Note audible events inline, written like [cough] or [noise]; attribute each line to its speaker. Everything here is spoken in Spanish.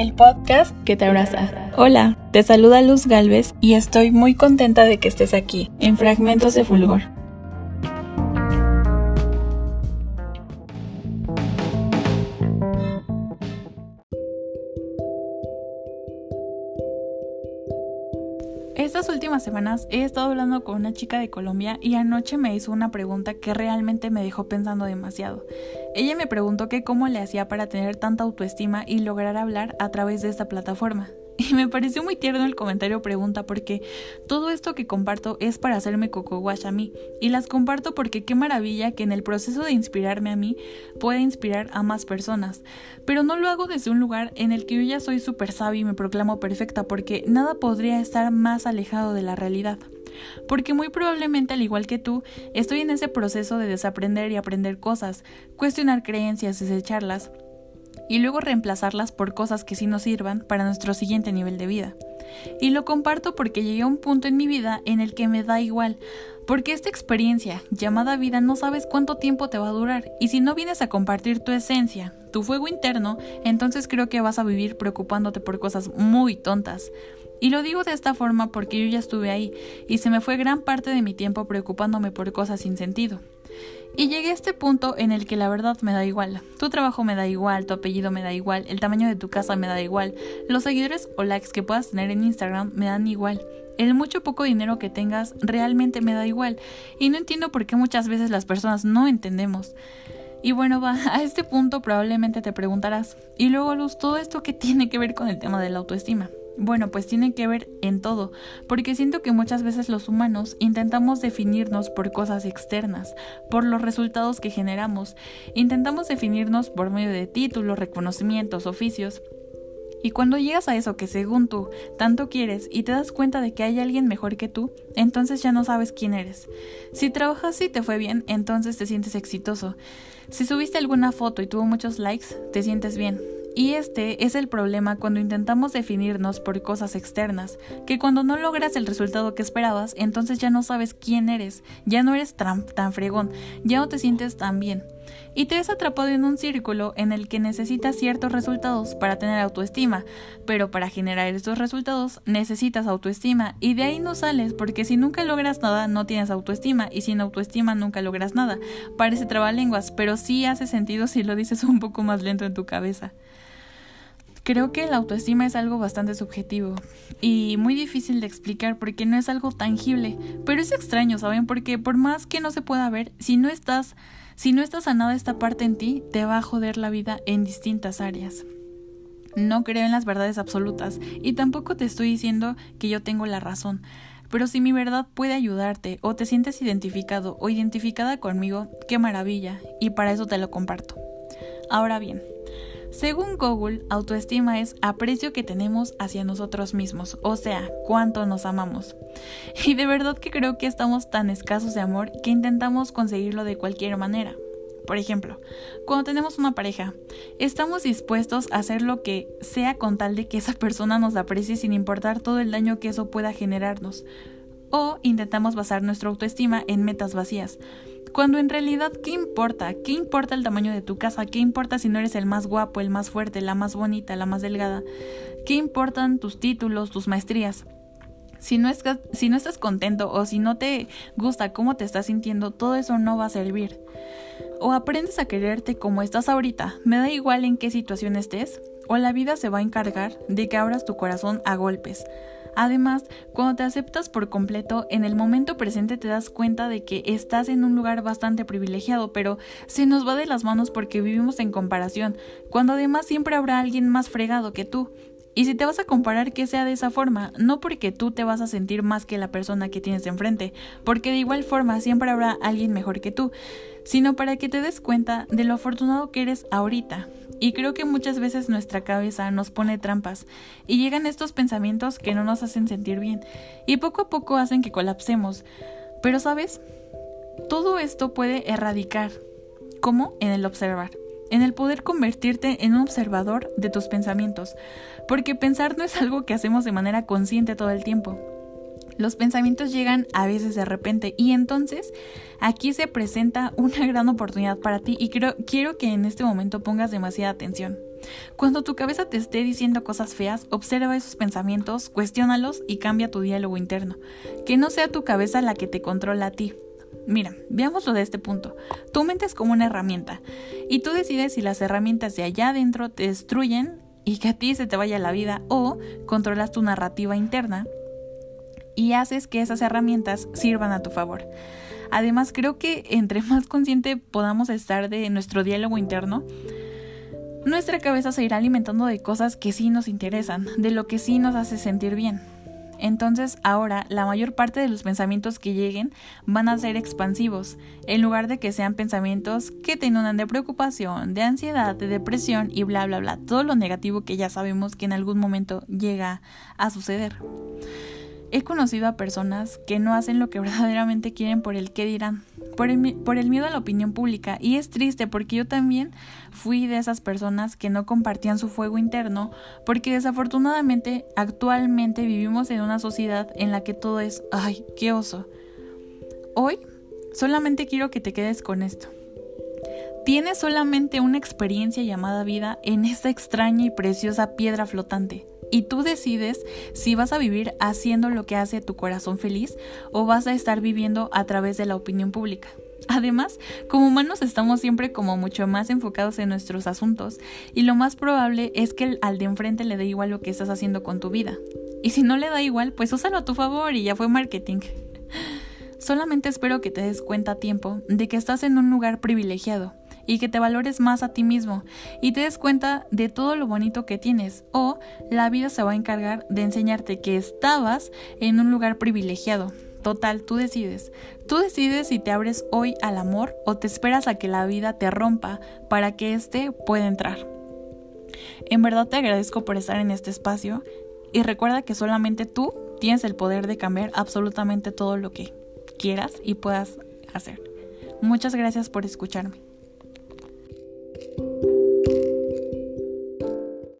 Speaker 1: el podcast que te abraza.
Speaker 2: Hola, te saluda Luz Galvez
Speaker 1: y estoy muy contenta de que estés aquí, en Fragmentos de Fulgor. Estas últimas semanas he estado hablando con una chica de Colombia y anoche me hizo una pregunta que realmente me dejó pensando demasiado. Ella me preguntó que cómo le hacía para tener tanta autoestima y lograr hablar a través de esta plataforma. [laughs] Y me pareció muy tierno el comentario pregunta porque todo esto que comparto es para hacerme coco wash a mí y las comparto porque qué maravilla que en el proceso de inspirarme a mí pueda inspirar a más personas. Pero no lo hago desde un lugar en el que yo ya soy súper sabia y me proclamo perfecta porque nada podría estar más alejado de la realidad. Porque muy probablemente, al igual que tú, estoy en ese proceso de desaprender y aprender cosas, cuestionar creencias, desecharlas, y luego reemplazarlas por cosas que sí nos sirvan para nuestro siguiente nivel de vida. Y lo comparto porque llegué a un punto en mi vida en el que me da igual, porque esta experiencia llamada vida no sabes cuánto tiempo te va a durar y si no vienes a compartir tu esencia, tu fuego interno, entonces creo que vas a vivir preocupándote por cosas muy tontas. Y lo digo de esta forma porque yo ya estuve ahí y se me fue gran parte de mi tiempo preocupándome por cosas sin sentido. Y llegué a este punto en el que la verdad me da igual. Tu trabajo me da igual, tu apellido me da igual, el tamaño de tu casa me da igual, los seguidores o likes que puedas tener en Instagram me dan igual. El mucho poco dinero que tengas realmente me da igual. Y no entiendo por qué muchas veces las personas no entendemos. Y bueno, va, [laughs] a este punto probablemente te preguntarás, y luego Luz, todo esto que tiene que ver con el tema de la autoestima. Bueno, pues tiene que ver en todo, porque siento que muchas veces los humanos intentamos definirnos por cosas externas, por los resultados que generamos, intentamos definirnos por medio de títulos, reconocimientos, oficios, y cuando llegas a eso que según tú tanto quieres y te das cuenta de que hay alguien mejor que tú, entonces ya no sabes quién eres. Si trabajas y te fue bien, entonces te sientes exitoso. Si subiste alguna foto y tuvo muchos likes, te sientes bien. Y este es el problema cuando intentamos definirnos por cosas externas, que cuando no logras el resultado que esperabas, entonces ya no sabes quién eres, ya no eres tan, fregón, ya no te sientes tan bien. Y te ves atrapado en un círculo en el que necesitas ciertos resultados para tener autoestima, pero para generar estos resultados necesitas autoestima y de ahí no sales porque si nunca logras nada no tienes autoestima y sin autoestima nunca logras nada. Parece trabalenguas, pero sí hace sentido si lo dices [laughs] un poco más lento en tu cabeza. Creo que la autoestima es algo bastante subjetivo y muy difícil de explicar porque no es algo tangible, pero es extraño, ¿saben? Porque por más que no se pueda ver, si no estás si no está sanada esta parte en ti, te va a joder la vida en distintas áreas. No creo en las verdades absolutas y tampoco te estoy diciendo que yo tengo la razón. Pero si mi verdad puede ayudarte o te sientes identificado o identificada conmigo, qué maravilla, y para eso te lo comparto. Ahora bien, según Google, autoestima es aprecio que tenemos hacia nosotros mismos, o sea, cuánto nos amamos. Y de verdad que creo que estamos tan escasos de amor que intentamos conseguirlo de cualquier manera. Por ejemplo, cuando tenemos una pareja, estamos dispuestos a hacer lo que sea con tal de que esa persona nos aprecie sin importar todo el daño que eso pueda generarnos. O intentamos basar nuestra autoestima en metas vacías, cuando en realidad, ¿qué importa? ¿Qué importa el tamaño de tu casa? ¿Qué importa si no eres el más guapo, el más fuerte, la más bonita, la más delgada? ¿Qué importan tus títulos, tus maestrías? Si no, estás, si no estás contento o si no te gusta cómo te estás sintiendo, todo eso no va a servir. O aprendes a quererte como estás ahorita, me da igual en qué situación estés, o la vida se va a encargar de que abras tu corazón a golpes. Además, cuando te aceptas por completo, en el momento presente te das cuenta de que estás en un lugar bastante privilegiado, pero se nos va de las manos porque vivimos en comparación, cuando además siempre habrá alguien más fregado que tú. Y si te vas a comparar, que sea de esa forma, no porque tú te vas a sentir más que la persona que tienes enfrente, porque de igual forma siempre habrá alguien mejor que tú, sino para que te des cuenta de lo afortunado que eres ahorita, y creo que muchas veces nuestra cabeza nos pone trampas y llegan estos pensamientos que no nos hacen sentir bien y poco a poco hacen que colapsemos. Pero sabes, todo esto puede erradicar. ¿Cómo? En el observar. En el poder convertirte en un observador de tus pensamientos. Porque pensar no es algo que hacemos de manera consciente todo el tiempo. Los pensamientos llegan a veces de repente y entonces aquí se presenta una gran oportunidad para ti y quiero que en este momento pongas demasiada atención. Cuando tu cabeza te esté diciendo cosas feas, observa esos pensamientos, cuestiónalos y cambia tu diálogo interno. Que no sea tu cabeza la que te controla a ti. Mira, veámoslo de este punto. Tu mente es como una herramienta y tú decides si las herramientas de allá adentro te destruyen y que a ti se te vaya la vida o controlas tu narrativa interna y haces que esas herramientas sirvan a tu favor. Además, creo que entre más consciente podamos estar de nuestro diálogo interno, nuestra cabeza se irá alimentando de cosas que sí nos interesan, de lo que sí nos hace sentir bien. Entonces ahora la mayor parte de los pensamientos que lleguen van a ser expansivos, en lugar de que sean pensamientos que te inundan de preocupación, de ansiedad, de depresión y bla bla bla, todo lo negativo que ya sabemos que en algún momento llega a suceder. He conocido a personas que no hacen lo que [laughs] verdaderamente quieren por el qué dirán, por el, por el, miedo a la opinión pública. Y es triste porque yo también fui de esas personas que no compartían su fuego interno, porque desafortunadamente actualmente vivimos en una sociedad en la que todo es, ay, qué oso. Hoy solamente quiero que te quedes con esto. Tienes solamente una experiencia llamada vida en esta extraña y preciosa piedra flotante. Y tú decides si vas a vivir haciendo lo que hace tu corazón feliz o vas a estar viviendo a través de la opinión pública. Además, como humanos estamos siempre como mucho más enfocados en nuestros asuntos y lo más probable es que al de enfrente le dé igual lo que estás haciendo con tu vida. Y si no le da igual, pues úsalo a tu favor y ya fue marketing. Solamente espero que te des cuenta a tiempo de que estás en un lugar privilegiado y que te valores más a ti mismo y te des cuenta de todo lo bonito que tienes o la vida se va a encargar de enseñarte que estabas en un lugar privilegiado. Total, tú decides. Tú decides si te abres hoy al amor o te esperas a que la vida te rompa para que éste pueda entrar. En verdad te agradezco por estar en este espacio y recuerda que solamente tú tienes el poder de cambiar absolutamente todo lo que quieras y puedas hacer. Muchas gracias por escucharme.